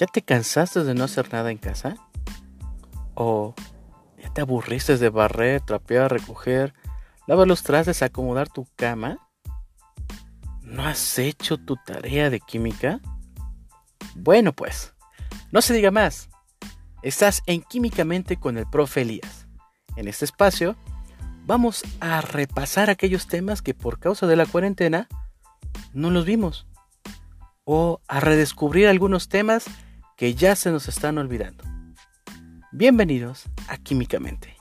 ¿Ya te cansaste de no hacer nada en casa? ¿O ya te aburriste de barrer, trapear, recoger, lavar los trastes, acomodar tu cama? ¿No has hecho tu tarea de química? Bueno, pues, no se diga más. Estás en Químicamente con el profe Elías. En este espacio vamos a repasar aquellos temas que por causa de la cuarentena no los vimos. O a redescubrir algunos temas que ya se nos están olvidando. Bienvenidos a Químicamente.